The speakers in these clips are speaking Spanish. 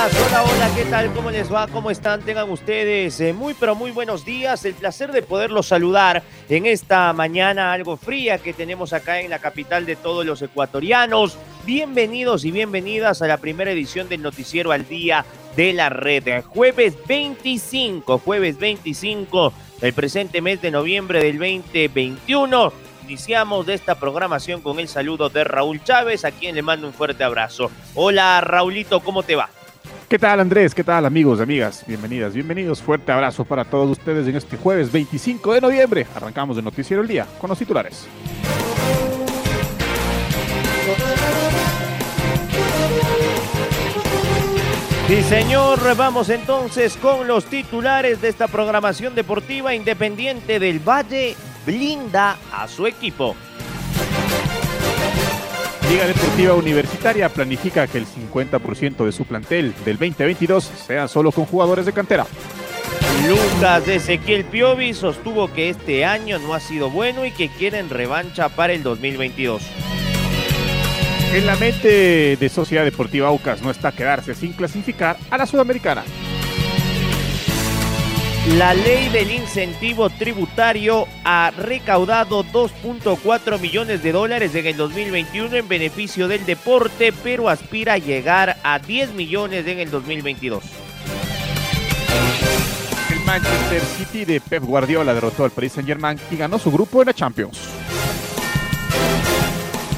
Hola, hola, ¿qué tal? ¿Cómo les va? ¿Cómo están? Tengan ustedes eh, muy, pero muy buenos días. El placer de poderlos saludar en esta mañana algo fría que tenemos acá en la capital de todos los ecuatorianos. Bienvenidos y bienvenidas a la primera edición del Noticiero al Día de la Red. Jueves 25, jueves 25 del presente mes de noviembre del 2021 iniciamos esta programación con el saludo de Raúl Chávez, a quien le mando un fuerte abrazo. Hola Raulito, ¿cómo te va? ¿Qué tal Andrés? ¿Qué tal amigos, amigas? Bienvenidas, bienvenidos. Fuerte abrazo para todos ustedes en este jueves 25 de noviembre. Arrancamos el Noticiero el Día con los titulares. Sí, señor, vamos entonces con los titulares de esta programación deportiva independiente del Valle. Blinda a su equipo. Liga Deportiva Universitaria planifica que el 50% de su plantel del 2022 sea solo con jugadores de cantera. Lucas Ezequiel Piovi sostuvo que este año no ha sido bueno y que quieren revancha para el 2022. En la mente de Sociedad Deportiva Aucas no está quedarse sin clasificar a la Sudamericana. La ley del incentivo tributario ha recaudado 2.4 millones de dólares en el 2021 en beneficio del deporte, pero aspira a llegar a 10 millones en el 2022. El Manchester City de Pep Guardiola derrotó al Paris Saint-Germain y ganó su grupo en la Champions.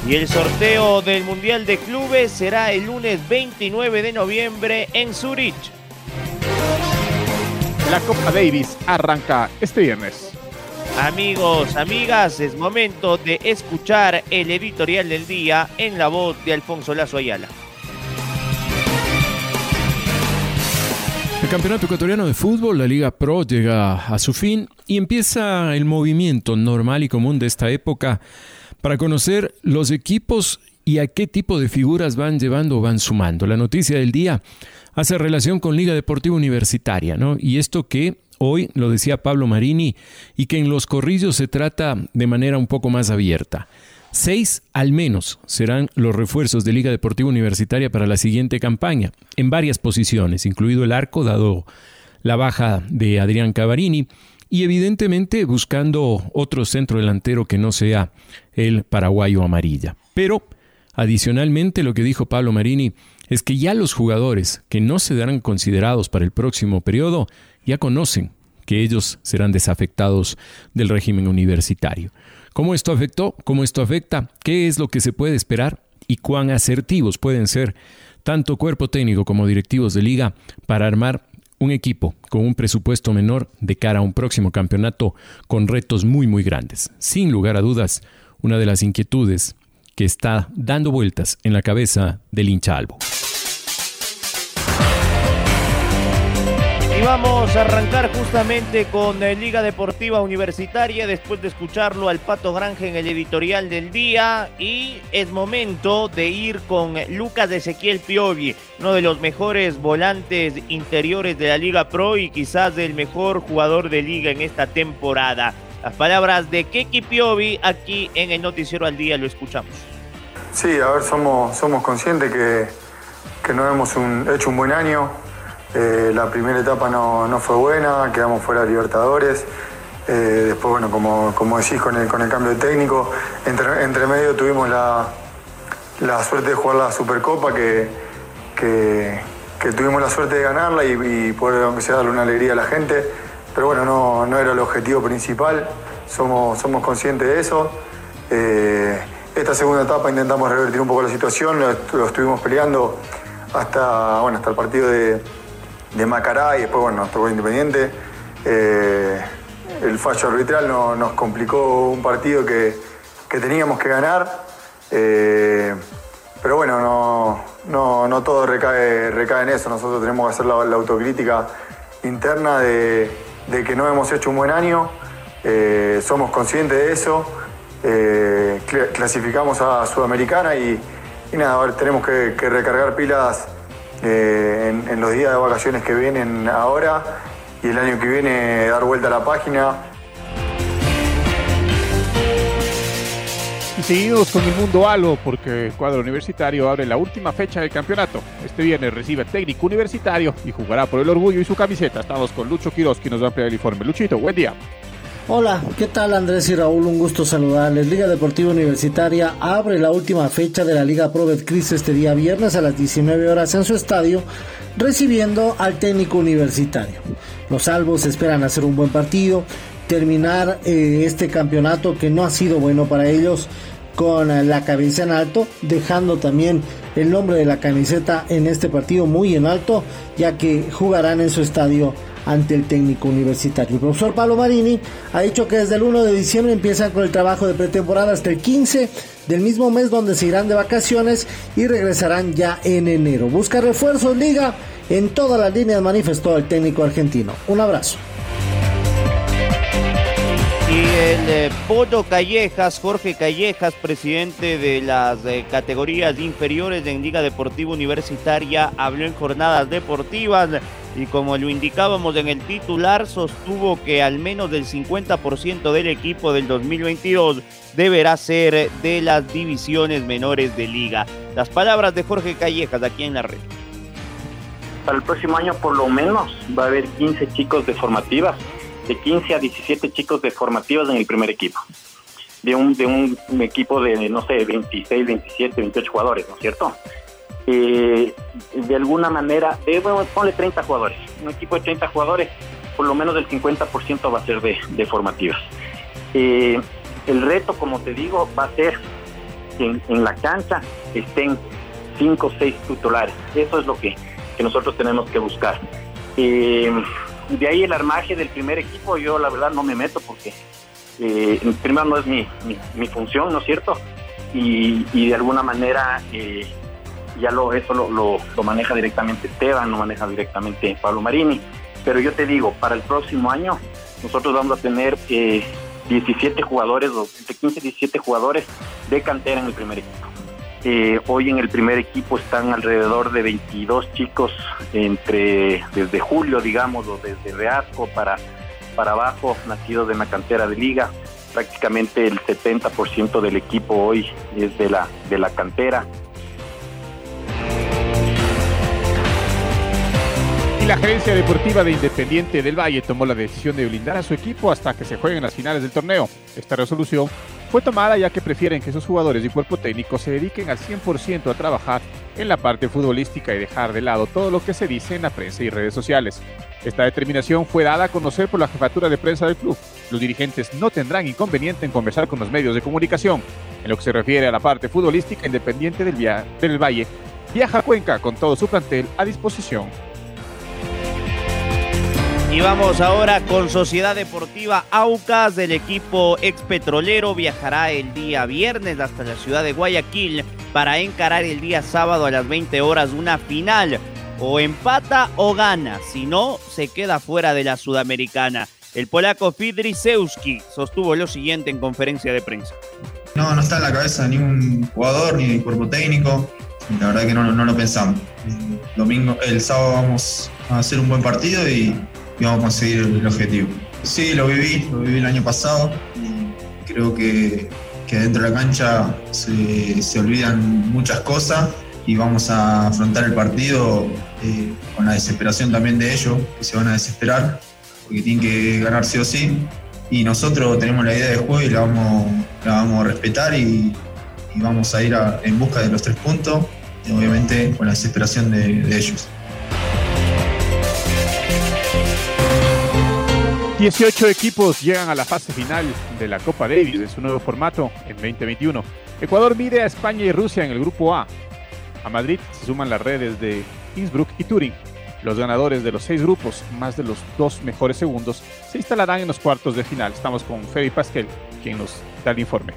Y el sorteo del Mundial de Clubes será el lunes 29 de noviembre en Zurich. La Copa Davis arranca este viernes. Amigos, amigas, es momento de escuchar el editorial del día en la voz de Alfonso Lazo Ayala. El Campeonato Ecuatoriano de Fútbol, la Liga Pro, llega a su fin y empieza el movimiento normal y común de esta época para conocer los equipos y a qué tipo de figuras van llevando o van sumando. La noticia del día hace relación con Liga Deportiva Universitaria, ¿no? Y esto que hoy lo decía Pablo Marini y que en los corrillos se trata de manera un poco más abierta. Seis al menos serán los refuerzos de Liga Deportiva Universitaria para la siguiente campaña, en varias posiciones, incluido el arco, dado la baja de Adrián Cavarini, y evidentemente buscando otro centro delantero que no sea el paraguayo amarilla. Pero, adicionalmente, lo que dijo Pablo Marini es que ya los jugadores que no se darán considerados para el próximo periodo ya conocen que ellos serán desafectados del régimen universitario. ¿Cómo esto afectó? ¿Cómo esto afecta? ¿Qué es lo que se puede esperar? ¿Y cuán asertivos pueden ser tanto cuerpo técnico como directivos de liga para armar un equipo con un presupuesto menor de cara a un próximo campeonato con retos muy muy grandes? Sin lugar a dudas, una de las inquietudes que está dando vueltas en la cabeza del hincha Albo. Y vamos a arrancar justamente con eh, Liga Deportiva Universitaria después de escucharlo al Pato Granje en el editorial del día y es momento de ir con Lucas Ezequiel Piovi, uno de los mejores volantes interiores de la Liga Pro y quizás el mejor jugador de liga en esta temporada. Las palabras de Keki Piovi aquí en el Noticiero al Día lo escuchamos. Sí, a ver, somos, somos conscientes que, que no hemos hecho un buen año. Eh, la primera etapa no, fue buena, quedamos fuera de Libertadores. Eh, después, bueno, como, como decís, con el, con el cambio de técnico, entre, medio tuvimos la, la suerte de jugar la Supercopa, que, que, tuvimos la suerte de ganarla y, poder, aunque sea, darle una alegría a la gente pero bueno, no, era el objetivo principal, somos, somos conscientes de eso. Eh, esta segunda etapa intentamos revertir un poco la situación, lo, estuvimos peleando hasta, bueno, hasta el partido de, de Macará y después, bueno, nos Independiente. Eh, el fallo arbitral nos complicó un partido que, teníamos que ganar. Eh, pero bueno, no, no, todo recae, recae en eso. Nosotros tenemos que hacer la, autocrítica interna de, que no hemos hecho un buen año. Eh, somos conscientes de eso. clasificamos a Sudamericana y, nada, ahora tenemos que, recargar pilas en, en, los días de vacaciones que vienen ahora y el año que viene dar vuelta a la página. Y seguimos con el mundo halo porque el cuadro universitario abre la última fecha del campeonato. Este viernes recibe técnico universitario y jugará por el orgullo y su camiseta. Estamos con Lucho Quiroz, que nos va a ampliar el informe. Luchito, buen día. Hola, ¿qué tal Andrés y Raúl? Un gusto saludarles. Liga Deportiva Universitaria abre la última fecha de la Liga Pro Betcris este día viernes a las 19 horas en su estadio, recibiendo al técnico universitario. Los salvos esperan hacer un buen partido, terminar eh, este campeonato que no ha sido bueno para ellos con la cabeza en alto, dejando también el nombre de la camiseta en este partido muy en alto, ya que jugarán en su estadio ante el técnico universitario. El profesor Pablo Marini ha dicho que desde el 1 de diciembre empiezan con el trabajo de pretemporada hasta el 15 del mismo mes donde se irán de vacaciones y regresarán ya en enero. Busca refuerzos, liga, en todas las líneas manifestó el técnico argentino. Un abrazo. Y el eh, Bodo Callejas, Jorge Callejas, presidente de las eh, categorías inferiores en Liga Deportiva Universitaria, habló en jornadas deportivas y como lo indicábamos en el titular, sostuvo que al menos del 50% del equipo del 2022 deberá ser de las divisiones menores de liga. Las palabras de Jorge Callejas aquí en la red. Para el próximo año por lo menos va a haber 15 chicos de formativas, de 15 a 17 chicos de formativas en el primer equipo. De un, de un equipo de, no sé, 26, 27, 28 jugadores, ¿no es cierto? Eh, de alguna manera, eh, bueno, ponle 30 jugadores, un equipo de 30 jugadores, por lo menos el 50% va a ser de, formativas. Eh, el reto, como te digo, va a ser que en, la cancha estén 5 o 6 titulares. Eso es lo que, nosotros tenemos que buscar. De ahí el armaje del primer equipo, yo la verdad no me meto porque primero no es mi, función, ¿no es cierto? Y, de alguna manera ya lo, eso lo, lo, maneja directamente Esteban, lo maneja directamente Pablo Marini. Pero yo te digo, para el próximo año nosotros vamos a tener 17 eh, jugadores, entre 15 y 17 jugadores de cantera en el primer equipo. Eh, hoy en el primer equipo están alrededor de 22 chicos entre desde julio, digamos, o desde Reasco para, para abajo, nacidos de la cantera de liga. Prácticamente el 70% del equipo hoy es de la, de la cantera. Y la gerencia deportiva de Independiente del Valle tomó la decisión de blindar a su equipo hasta que se jueguen las finales del torneo. Esta resolución fue tomada ya que prefieren que sus jugadores y cuerpo técnico se dediquen al 100% a trabajar en la parte futbolística y dejar de lado todo lo que se dice en la prensa y redes sociales. Esta determinación fue dada a conocer por la jefatura de prensa del club. Los dirigentes no tendrán inconveniente en conversar con los medios de comunicación. En lo que se refiere a la parte futbolística, Independiente del, del Valle viaja a Cuenca con todo su plantel a disposición. Y vamos ahora con Sociedad Deportiva Aucas del equipo ex petrolero. Viajará el día viernes hasta la ciudad de Guayaquil para encarar el día sábado a las 20 horas una final. O empata o gana, si no, se queda fuera de la sudamericana. El polaco Fidrisewski sostuvo lo siguiente en conferencia de prensa. No, no está en la cabeza ni un jugador ni el cuerpo técnico. La verdad que no, no lo pensamos. Domingo, el sábado vamos a hacer un buen partido y y vamos a conseguir el objetivo. Sí, lo viví, lo viví el año pasado creo que, que dentro de la cancha se, se, olvidan muchas cosas y vamos a afrontar el partido eh, con la desesperación también de ellos, que se van a desesperar porque tienen que ganar sí o sí. Y nosotros tenemos la idea de juego y la vamos, la vamos a respetar y, y vamos a ir en busca de los tres puntos, y obviamente con la desesperación de, de ellos. 18 equipos llegan a la fase final de la Copa Davis en su nuevo formato en 2021. Ecuador mide a España y Rusia en el grupo A. A Madrid se suman las redes de Innsbruck y Turín. Los ganadores de los seis grupos, más de los dos mejores segundos, se instalarán en los cuartos de final. Estamos con Freddy Pasquel, quien nos da el informe.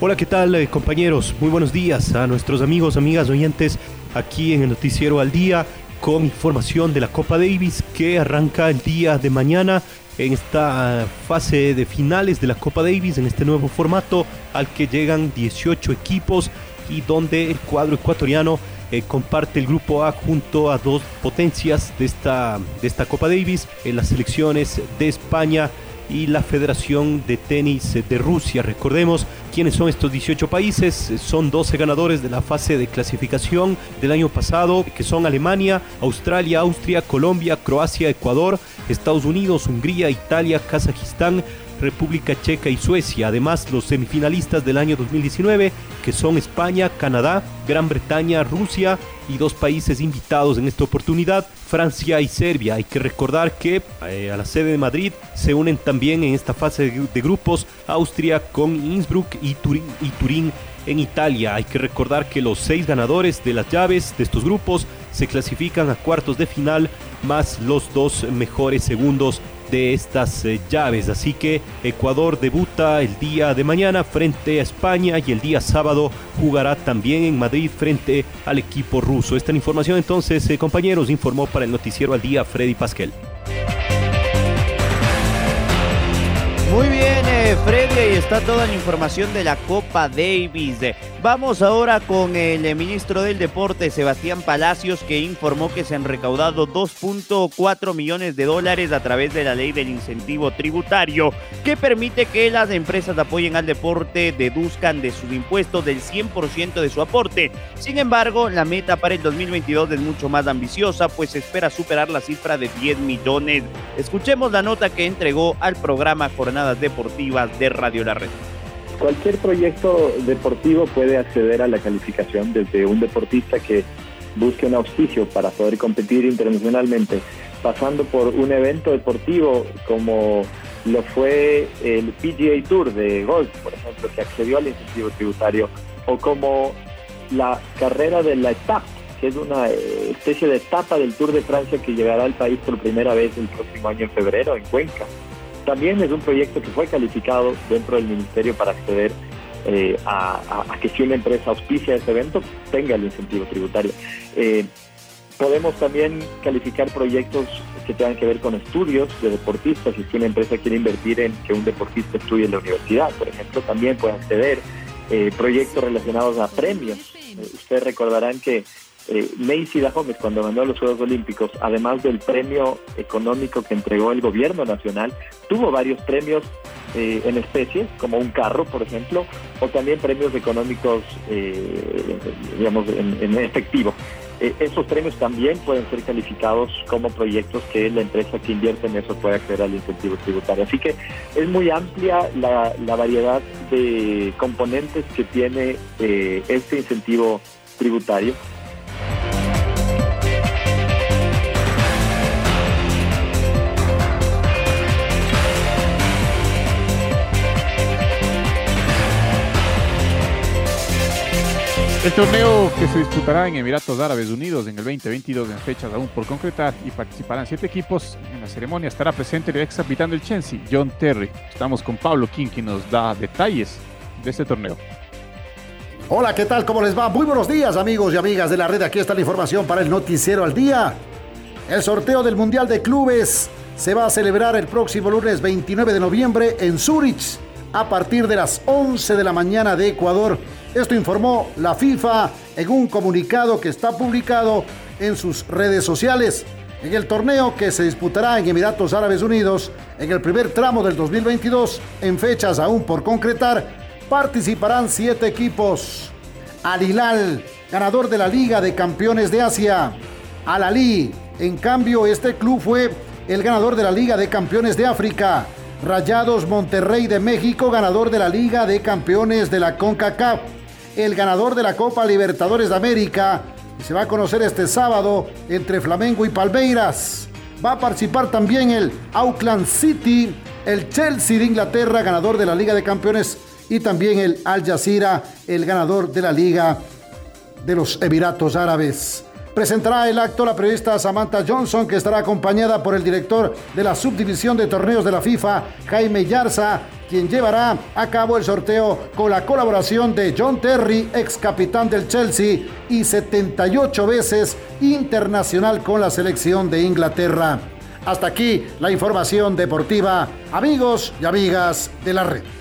Hola, ¿qué tal eh, compañeros? Muy buenos días a nuestros amigos, amigas, oyentes aquí en el Noticiero al Día con información de la Copa Davis que arranca el día de mañana en esta fase de finales de la Copa Davis, en este nuevo formato al que llegan 18 equipos y donde el cuadro ecuatoriano eh, comparte el grupo A junto a dos potencias de esta, de esta Copa Davis, en las selecciones de España y la Federación de Tenis de Rusia. Recordemos quiénes son estos 18 países. Son 12 ganadores de la fase de clasificación del año pasado, que son Alemania, Australia, Austria, Colombia, Croacia, Ecuador, Estados Unidos, Hungría, Italia, Kazajistán, República Checa y Suecia. Además, los semifinalistas del año 2019, que son España, Canadá, Gran Bretaña, Rusia y dos países invitados en esta oportunidad, Francia y Serbia. Hay que recordar que eh, a la sede de Madrid se unen también en esta fase de, grupos Austria con Innsbruck y Turín, y Turín en Italia. Hay que recordar que los seis ganadores de las llaves de estos grupos se clasifican a cuartos de final más los dos mejores segundos de estas eh, llaves. Así que Ecuador debuta el día de mañana frente a España y el día sábado jugará también en Madrid frente al equipo ruso. Esta información entonces, eh, compañeros, informó para el noticiero al día Freddy Pasquel. Freddy, ahí está toda la información de la Copa Davis. Vamos ahora con el eh, ministro del Deporte, Sebastián Palacios, que informó que se han recaudado 2.4 millones de dólares a través de la ley del incentivo tributario, que permite que las empresas apoyen al deporte deduzcan de sus impuestos del 100% de su aporte. Sin embargo, la meta para el 2022 es mucho más ambiciosa, pues se espera superar la cifra de 10 millones. Escuchemos la nota que entregó al programa Jornadas Deportivas de Radio La Red. Cualquier proyecto deportivo puede acceder a la calificación desde un deportista que busque un auspicio para poder competir internacionalmente, pasando por un evento deportivo como lo fue el PGA Tour de golf, por ejemplo, que accedió al incentivo tributario, o como la carrera de la etapa, que es una eh, especie de etapa del Tour de Francia que llegará al país por primera vez el próximo año en febrero en Cuenca. También es un proyecto que fue calificado dentro del ministerio para acceder eh, a, que si una empresa auspicia ese evento tenga el incentivo tributario. Eh, podemos también calificar proyectos que tengan que ver con estudios de deportistas. Si una empresa quiere invertir en que un deportista estudie en la universidad, por ejemplo, también puede acceder. Eh, proyectos relacionados a premios. ustedes recordarán que eh, Macy Gómez cuando ganó los Juegos Olímpicos, además del premio económico que entregó el gobierno nacional, tuvo varios premios eh, en especie, como un carro, por ejemplo, o también premios económicos, eh, digamos, en, efectivo. Eh, esos premios también pueden ser calificados como proyectos que la empresa que invierte en eso puede acceder al incentivo tributario. Así que es muy amplia la, la variedad de componentes que tiene este incentivo tributario El torneo que se disputará en Emiratos Árabes Unidos en el 2022 en fechas aún por concretar y participarán siete equipos. En la ceremonia estará presente el ex capitán del Chelsea, John Terry. Estamos con Pablo King, quien nos da detalles de este torneo. Hola, ¿qué tal? ¿Cómo les va? Muy buenos días, amigos y amigas de la red. Aquí está la información para el Noticiero al Día. El sorteo del Mundial de Clubes se va a celebrar el próximo lunes 29 de noviembre en Zurich a partir de las 11 de la mañana de Ecuador. Esto informó la FIFA en un comunicado que está publicado en sus redes sociales. En el torneo que se disputará en Emiratos Árabes Unidos en el primer tramo del 2022, en fechas aún por concretar, participarán siete equipos. Al Hilal, ganador de la Liga de Campeones de Asia. Al Ali, en cambio, este club fue el ganador de la Liga de Campeones de África. Rayados Monterrey de México, ganador de la Liga de Campeones de la CONCACAF el ganador de la Copa Libertadores de América. Se va a conocer este sábado entre Flamengo y Palmeiras. Va a participar también el Auckland City, el Chelsea de Inglaterra, ganador de la Liga de Campeones, y también el Al Jazeera, el ganador de la Liga de los Emiratos Árabes. Presentará el acto la periodista Samantha Johnson, que estará acompañada por el director de la subdivisión de torneos de la FIFA, Jaime Yarza, quien llevará a cabo el sorteo con la colaboración de John Terry, ex capitán del Chelsea y 78 veces internacional con la selección de Inglaterra. Hasta aquí la información deportiva, amigos y amigas de la red.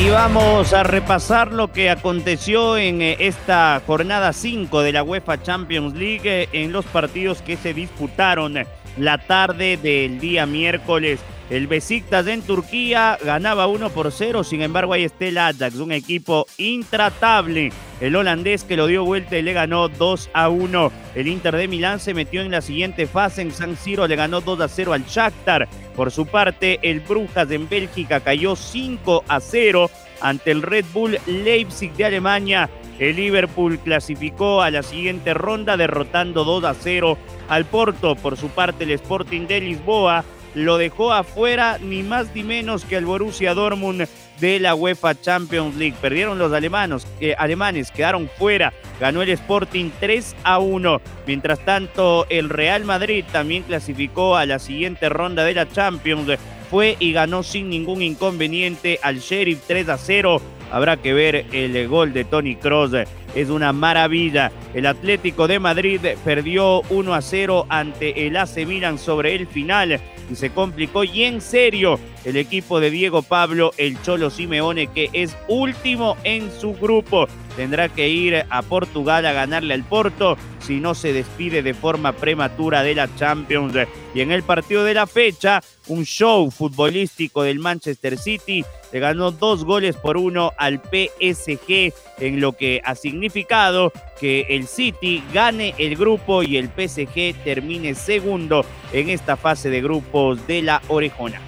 Y vamos a repasar lo que aconteció en eh, esta jornada 5 de la UEFA Champions League eh, en los partidos que se disputaron la tarde del día miércoles. El Besiktas en Turquía ganaba 1 por 0, sin embargo ahí está el Ajax, un equipo intratable. El holandés que lo dio vuelta y le ganó 2 a 1. El Inter de Milán se metió en la siguiente fase en San Siro, le ganó 2 a 0 al Shakhtar. Por su parte, el Brujas en Bélgica cayó 5 a 0 ante el Red Bull Leipzig de Alemania. El Liverpool clasificó a la siguiente ronda derrotando 2 a 0 al Porto. Por su parte, el Sporting de Lisboa lo dejó afuera ni más ni menos que el Borussia Dortmund de la UEFA Champions League. Perdieron los alemanes, eh, alemanes, quedaron fuera. Ganó el Sporting 3 a 1. Mientras tanto, el Real Madrid también clasificó a la siguiente ronda de la Champions. Fue y ganó sin ningún inconveniente al Sheriff 3 a 0. Habrá que ver el gol de Tony Kroos. Es una maravilla. El Atlético de Madrid perdió 1 a 0 ante el AC Milan sobre el final y se complicó y en serio el equipo de Diego Pablo, el Cholo Simeone, que es último en su grupo. Tendrá que ir a Portugal a ganarle al Porto si no se despide de forma prematura de la Champions. Y en el partido de la fecha, un show futbolístico del Manchester City le ganó dos goles por uno al PSG, en lo que ha significado que el City gane el grupo y el PSG termine segundo en esta fase de grupos de la Orejona.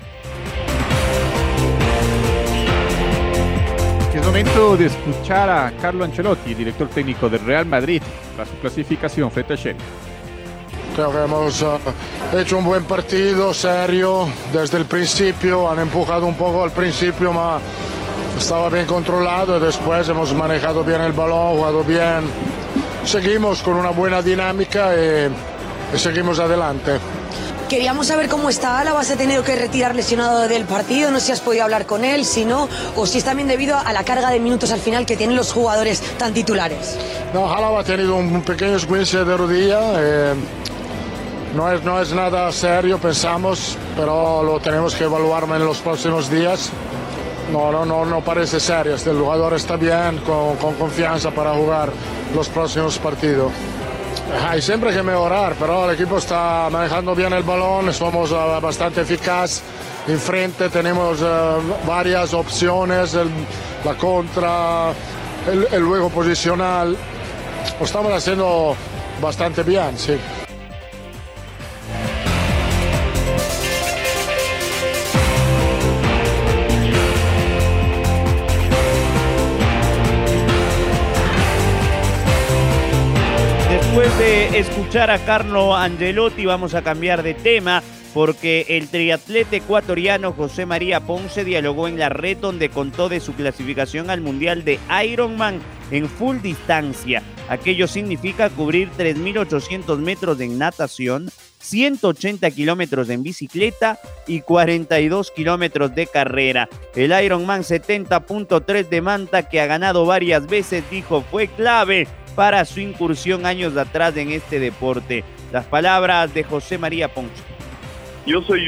Es momento de escuchar a Carlo Ancelotti, director técnico del Real Madrid, tras su clasificación frente a Sheriff. Creo que hemos uh, hecho un buen partido, serio, desde el principio. Han empujado un poco al principio, pero estaba bien controlado y después hemos manejado bien el balón, jugado bien. Seguimos con una buena dinámica y, y seguimos adelante. Queríamos saber cómo está Álava, se ha tenido que retirar lesionado del partido, no sé si has podido hablar con él, si no, o si es también debido a la carga de minutos al final que tienen los jugadores tan titulares. No, Álava ha tenido un pequeño esguince de rodilla. Eh, no es, no es nada serio, pensamos, pero lo tenemos que evaluar en los próximos días. No, no, no, no parece serio. El jugador está bien, con, con confianza para jugar los próximos partidos. Hay siempre que mejorar, pero el equipo está manejando bien el balón, somos uh, bastante eficaz. Enfrente tenemos uh, varias opciones, la contra, el, el juego posicional. Estamos haciendo bastante bien, sí. Después de escuchar a Carlo Angelotti, vamos a cambiar de tema porque el triatleta ecuatoriano José María Ponce dialogó en la red donde contó de su clasificación al Mundial de Ironman en full distancia. Aquello significa cubrir 3.800 metros en natación, 180 kilómetros en bicicleta y 42 kilómetros de carrera. El Ironman 70.3 de Manta, que ha ganado varias veces, dijo fue clave para su incursión años atrás en este deporte. Las palabras de José María Ponce. Yo soy,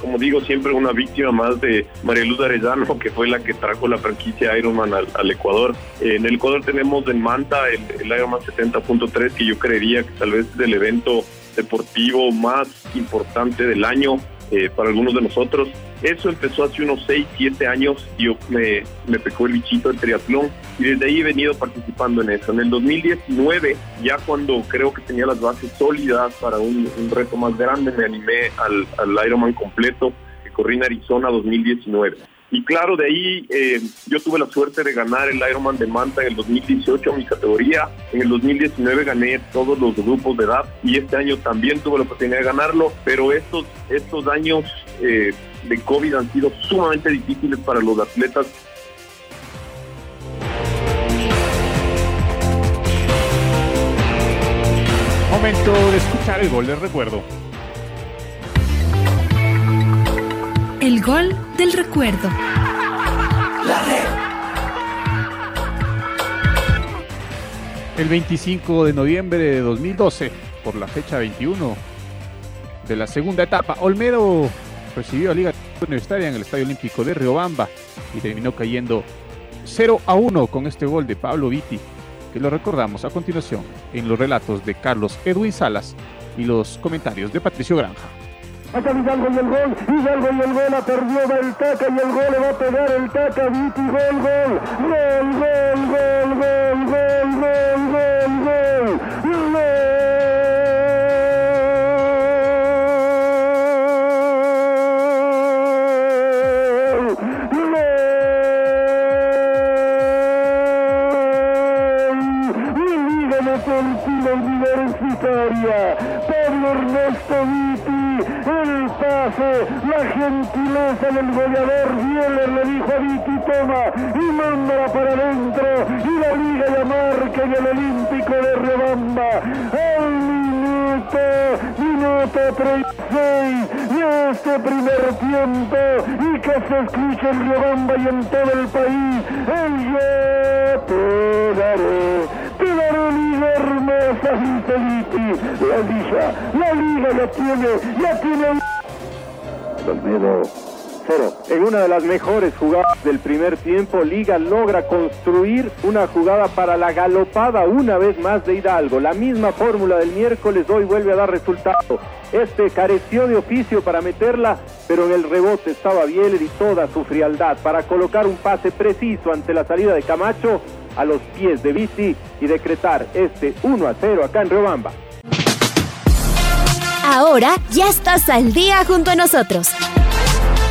como digo, siempre una víctima más de María Luz Arellano, que fue la que trajo la franquicia Ironman al, Ecuador. En el Ecuador tenemos en Manta el, el Ironman 70.3, que yo creería que tal vez es el evento deportivo más importante del año eh, para algunos de nosotros. Eso empezó hace unos 6, 7 años. Yo me, me pecó el bichito del triatlón y desde ahí he venido participando en eso. En el 2019, ya cuando creo que tenía las bases sólidas para un, reto más grande, me animé al, al Ironman completo que corrí en Arizona 2019. Y claro, de ahí eh, yo tuve la suerte de ganar el Ironman de Manta en el 2018 mi categoría. En el 2019 gané todos los grupos de edad y este año también tuve la oportunidad de ganarlo. Pero estos, estos años eh, de COVID han sido sumamente difíciles para los atletas Momento de escuchar el gol del recuerdo. El gol del recuerdo. El 25 de noviembre de 2012, por la fecha 21 de la segunda etapa, Olmedo recibió a Liga Universitaria en el Estadio Olímpico de Riobamba y terminó cayendo 0 a 1 con este gol de Pablo Vitti, que lo recordamos a continuación en los relatos de Carlos Edwin Salas y los comentarios de Patricio Granja. Acá Hidalgo el gol, Hidalgo y el gol, la perdió el Taca y el gol le va a pegar el Taca, gol, gol, gol, gol, gol, gol, gol, gol, gol, del goleador, Bieler le dijo a Viti, toma, y mándala para adentro, y la Liga ya marca en el Olímpico de Rebamba, al minuto, minuto 36, de este primer tiempo, y que se escuche en Riobamba y en todo el país, el yo te daré, hermosa, dice Viti, la liga, la liga ya tiene, ya tiene Olmedo En una de las mejores jugadas del primer tiempo, Liga logra construir una jugada para la galopada una vez más de Hidalgo. La misma fórmula del miércoles hoy vuelve a dar resultado. Este careció de oficio para meterla, pero en el rebote estaba Bieler y toda su frialdad para colocar un pase preciso ante la salida de Camacho a los pies de Viti y decretar este 1 a 0 acá en Riobamba. Ahora ya estás al día junto a nosotros.